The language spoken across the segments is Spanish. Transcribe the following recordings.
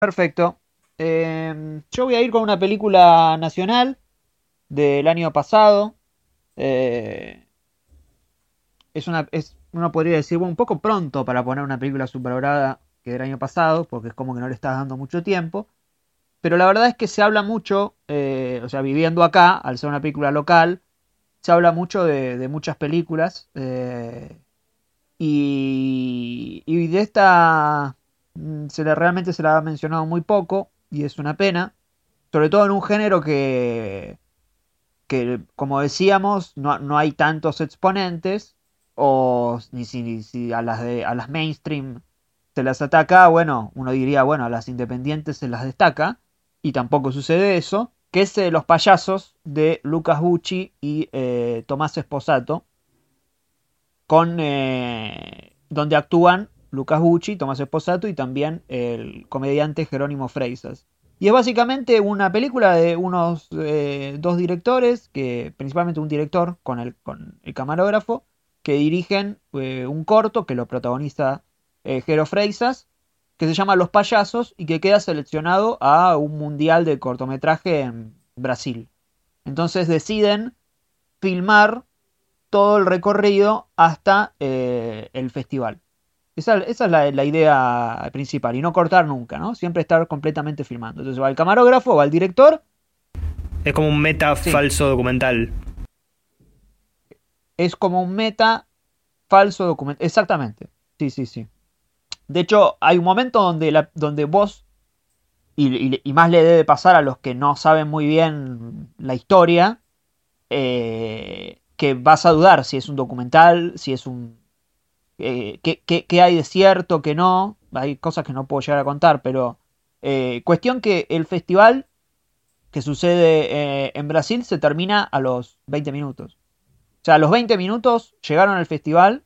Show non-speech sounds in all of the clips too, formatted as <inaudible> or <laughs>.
Perfecto. Eh, yo voy a ir con una película nacional del año pasado. Eh, es una, es, uno podría decir, un poco pronto para poner una película superorada que del año pasado, porque es como que no le estás dando mucho tiempo. Pero la verdad es que se habla mucho, eh, o sea, viviendo acá, al ser una película local, se habla mucho de, muchas películas. Eh, y, y, de esta se le, realmente se la ha mencionado muy poco, y es una pena. Sobre todo en un género que, que como decíamos, no, no hay tantos exponentes, o ni si, a, las de, a las mainstream se las ataca, bueno, uno diría, bueno, a las independientes se las destaca, y tampoco sucede eso, que es eh, Los payasos de Lucas Bucci y eh, Tomás Esposato, con, eh, donde actúan Lucas Bucci, Tomás Esposato y también el comediante Jerónimo Freisas. Y es básicamente una película de unos dos directores, que principalmente un director con el, camarógrafo, que dirigen un corto que lo protagoniza Jero Freisas que se llama Los Payasos y que queda seleccionado a un mundial de cortometraje en Brasil. Entonces deciden filmar todo el recorrido hasta eh, el festival. Esa, es la, idea principal y no cortar nunca, ¿no? Siempre estar completamente filmando. Entonces va el camarógrafo, va el director. Es como un meta falso documental. Es como un meta falso documental. Exactamente. Sí, sí, sí. De hecho, hay un momento donde, donde vos, y, más le debe pasar a los que no saben muy bien la historia, eh, que vas a dudar si es un documental, si es un... Eh, qué, hay de cierto, qué no. Hay cosas que no puedo llegar a contar, pero... Eh, cuestión que el festival que sucede en Brasil se termina a los 20 minutos. O sea, a los 20 minutos llegaron al festival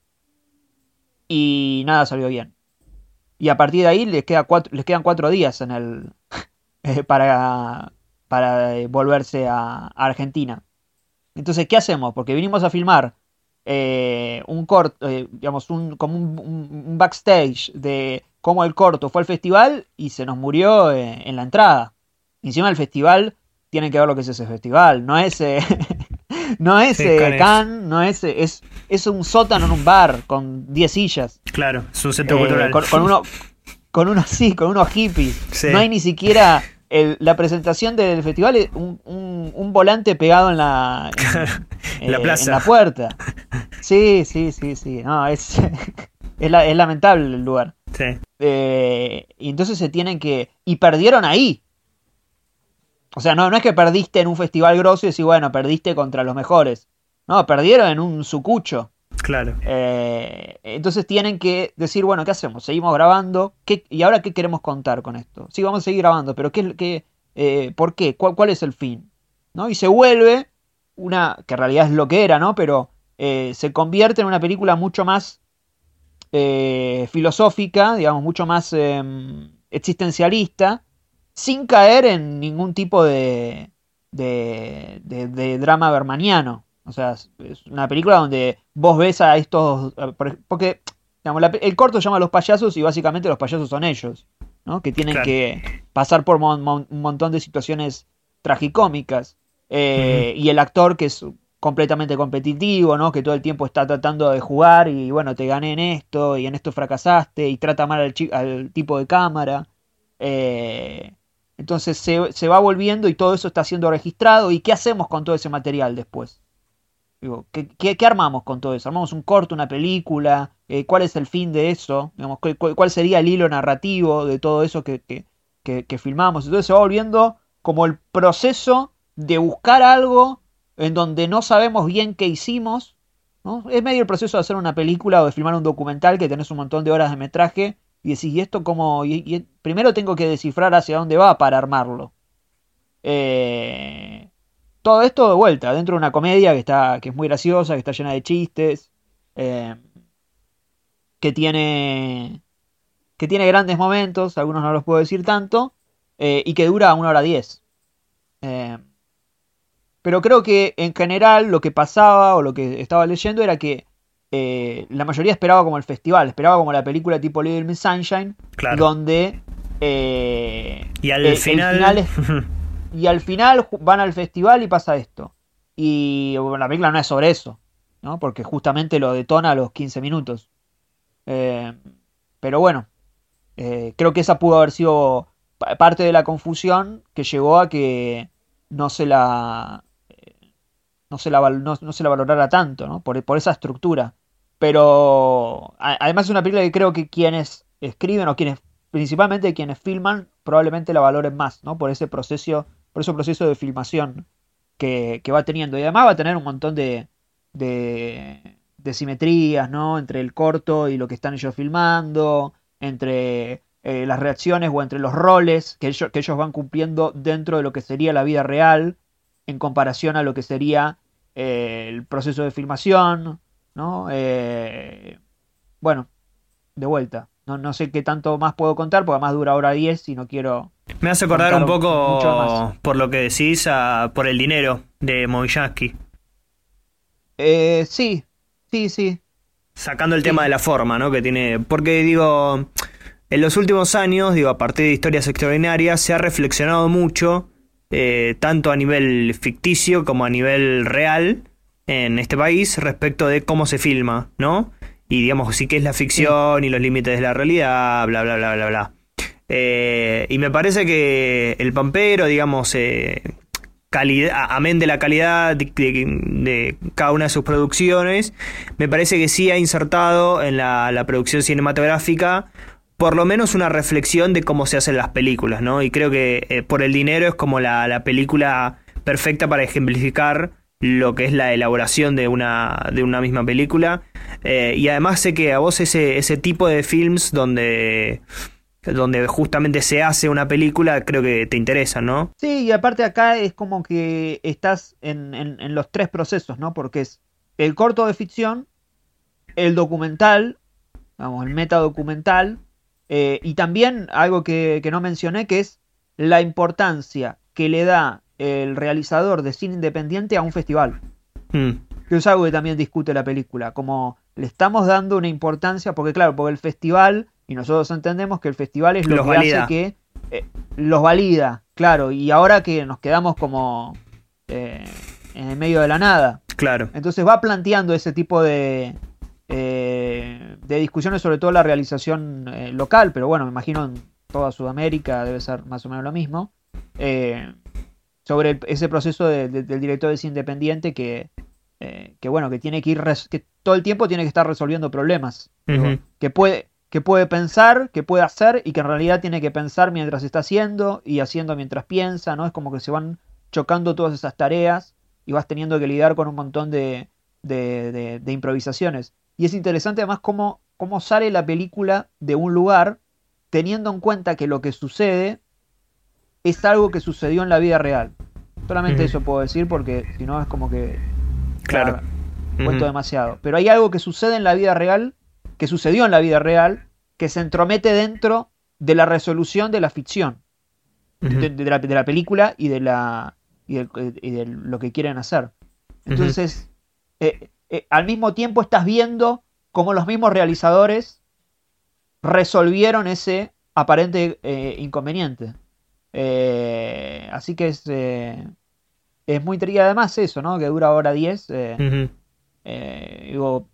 y nada salió bien y a partir de ahí les, queda les quedan cuatro días en el <laughs> eh, para, para eh, volverse a, Argentina. Entonces, ¿qué hacemos? Porque vinimos a filmar eh, un corto, digamos, un, como un, backstage de cómo el corto fue al festival y se nos murió en la entrada. Encima el festival tiene que ver lo que es ese festival, no es <laughs> no es eh, Can, no es, es, es un sótano en un bar con 10 sillas. Claro, es un centro eh, cultural. Con, uno, con unos, sí, con unos hippies. No hay ni siquiera la presentación del festival, un, un, volante pegado en la, en, <laughs> la plaza. En la puerta. Sí, sí, sí, sí. No, es, <laughs> es, lamentable el lugar. Sí. Eh, y entonces se tienen que. Y perdieron ahí. O sea, no, no es que perdiste en un festival grosso y decís, bueno, perdiste contra los mejores. No, perdieron en un sucucho. Claro. Eh, entonces tienen que decir, bueno, ¿qué hacemos? ¿Seguimos grabando? ¿Qué, ¿Y ahora qué queremos contar con esto? Sí, vamos a seguir grabando, pero ¿qué, qué, eh, ¿por qué? ¿Cuál, ¿Cuál, es el fin? ¿No? Y se vuelve una, que en realidad es lo que era, ¿no? Pero eh, se convierte en una película mucho más filosófica, digamos, mucho más em, existencialista, sin caer en ningún tipo de, de, de, drama bermaniano. O sea, es una película donde vos ves a estos... Porque digamos, el corto se llama Los payasos y básicamente los payasos son ellos, ¿no? Que tienen que pasar por un montón de situaciones tragicómicas. Eh, y el actor que es completamente competitivo, ¿no? Que todo el tiempo está tratando de jugar y bueno, te gané en esto y en esto fracasaste y trata mal al, al tipo de cámara. Eh, entonces se, va volviendo y todo eso está siendo registrado. ¿Y qué hacemos con todo ese material después? Digo, ¿qué, armamos con todo eso? ¿Armamos un corto, una película? Eh, ¿Cuál es el fin de eso? Digamos, ¿cuál, sería el hilo narrativo de todo eso que, que, filmamos? Entonces se va volviendo como el proceso de buscar algo en donde no sabemos bien qué hicimos. Es medio el proceso de hacer una película o de filmar un documental que tenés un montón de horas de metraje y decís, ¿y esto cómo? Primero tengo que descifrar hacia dónde va para armarlo. Eh, todo esto de vuelta, dentro de una comedia que, está, que es muy graciosa, que está llena de chistes, eh, que tiene que tiene grandes momentos, algunos no los puedo decir tanto, eh, y que dura una hora diez. pero creo que en general lo que pasaba o lo que estaba leyendo era que eh, la mayoría esperaba como el festival, esperaba como la película tipo Little Miss Sunshine, donde Eh, y al eh, el final. final es- <laughs> y al final van al festival y pasa esto. Y bueno, la película no es sobre eso, ¿no? Porque justamente lo detona a los 15 minutos. Eh, pero bueno, eh, creo que esa pudo haber sido pa- parte de la confusión que llegó a que no se la eh, no se la, no, se la valorara tanto, ¿no? Por, por esa estructura. Pero además es una película que creo que quienes escriben o quienes, principalmente quienes filman, probablemente la valoren más, ¿no? Por ese proceso, por ese proceso de filmación que, que va teniendo. Y además va a tener un montón de, de, simetrías, ¿no? Entre el corto y lo que están ellos filmando, entre eh, las reacciones o entre los roles que ellos, que ellos van cumpliendo dentro de lo que sería la vida real en comparación a lo que sería eh, el proceso de filmación, ¿no? Eh, bueno, de vuelta. No, no sé qué tanto más puedo contar, porque además dura hora 10 y no quiero... Me hace acordar un poco, por lo que decís, a- por el dinero de Moyansky. Eh, sí, sí, sí. Sacando el Sí. tema de la forma, ¿no? Que tiene. Porque digo, en los últimos años, digo, a partir de historias extraordinarias, se ha reflexionado mucho, eh, tanto a nivel ficticio como a nivel real, en este país, respecto de cómo se filma, ¿no? Y digamos, sí que es la ficción y los límites de la realidad, bla, bla, bla, bla, bla. Eh, y me parece que el Pampero, digamos, eh, amén de la calidad de, cada una de sus producciones, me parece que sí ha insertado en la, la producción cinematográfica por lo menos una reflexión de cómo se hacen las películas, ¿no? Y creo que eh, por el dinero es como la, la película perfecta para ejemplificar lo que es la elaboración de una, de una misma película. Y además sé que a vos ese, ese tipo de films donde, donde justamente se hace una película, creo que te interesa, ¿no? Sí, y aparte acá es como que estás en, en- en los tres procesos, ¿no? Porque es el corto de ficción, el documental, vamos, el metadocumental, eh, y también algo que, que no mencioné, que es la importancia que le da el realizador de cine independiente a un festival. Mm, Que es algo que también discute la película, como le estamos dando una importancia, porque claro, porque el festival, y nosotros entendemos que el festival es lo Los que valida. hace que eh, los valida, claro, y ahora que nos quedamos como eh, en el medio de la nada. claro. Entonces va planteando ese tipo de, eh, de discusiones, sobre todo la realización eh, local, pero bueno, me imagino en toda Sudamérica debe ser más o menos lo mismo, eh, sobre el- ese proceso de- de- del director de cine independiente que, eh, que bueno, que tiene que ir, que todo el tiempo tiene que estar resolviendo problemas, que puede que puede pensar, que puede hacer y que en realidad tiene que pensar mientras está haciendo y haciendo mientras piensa, ¿no? Es como que se van chocando todas esas tareas y vas teniendo que lidiar con un montón de, de, de- de improvisaciones. Y es interesante además cómo, cómo sale la película de un lugar teniendo en cuenta que lo que sucede es algo que sucedió en la vida real. Solamente eso puedo decir porque si no es como que Claro. cuento demasiado. Pero hay algo que sucede en la vida real, que sucedió en la vida real, que se entromete dentro de la resolución de la ficción, de, de la, de la película y de la y de, y de lo que quieren hacer. Entonces, eh, eh, al mismo tiempo estás viendo cómo los mismos realizadores resolvieron ese aparente eh, inconveniente. Así que es, es muy y además eso, ¿no? Que dura hora 10. eh, Ujú. eh, digo,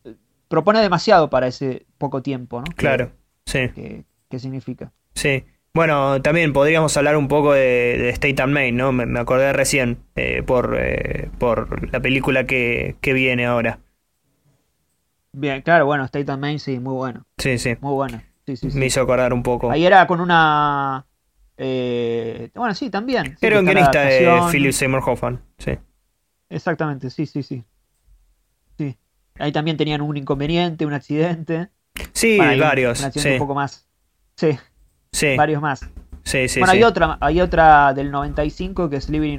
propone demasiado para ese poco tiempo, ¿no? Que- Claro, sí. Que, que significa. Sí. Bueno, también podríamos hablar un poco de, de State and Main, ¿no? Me, me acordé recién eh, por, eh, por la película que, que viene ahora. Bien, claro, bueno, State and Main, sí, muy bueno. Sí, sí. Muy bueno. Sí, sí, sí. Me hizo acordar un poco. Ahí era con una. eh, bueno, sí, también. Era un guionista de. Philip Seymour Hoffman. Sí. Exactamente, sí, sí, sí. Ahí también tenían un inconveniente, un accidente. Sí, Bueno, hay un- varios. Un accidente Sí, un poco más. Sí, sí, varios más. sí, sí, bueno, sí. hay otra, hay otra del 95 que es Living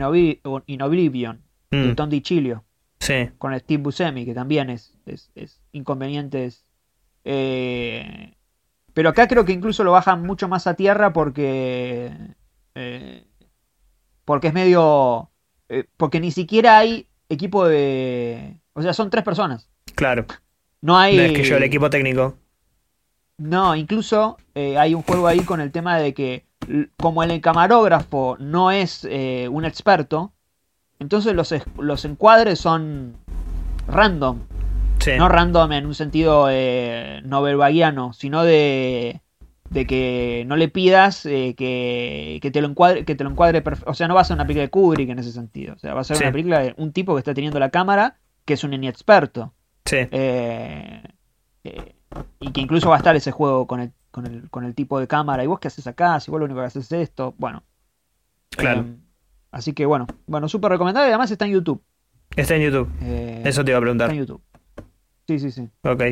in, Oblivion, de Mm, Tom DiCilio. sí. con Steve Buscemi, que también es, es, es inconvenientes. Eh, pero acá creo que incluso lo bajan mucho más a tierra porque. eh, porque es medio. eh, porque ni siquiera hay equipo de. O sea, son tres personas. Claro. No hay. No es que yo el equipo técnico. No, incluso eh, hay un juego ahí con el tema de que como el camarógrafo no es eh, un experto, entonces los, los encuadres son random. No random en un sentido eh, novelvaguiano, sino de, de que no le pidas eh, que, te lo encuadre, que te lo encuadre O sea, no va a ser una película de Kubrick en ese sentido. O sea, va a ser una película de un tipo que está teniendo la cámara, que es un inexperto. Sí. Eh, y que incluso va a estar ese juego con el, con el, con el tipo de cámara. ¿Y vos qué haces acá? Si vos lo único que haces es esto. Bueno. Claro. así que bueno, bueno, súper recomendable. Además está en YouTube. Está en YouTube. Eso te iba a preguntar. Está en YouTube. Sí, sí, sí. Ok.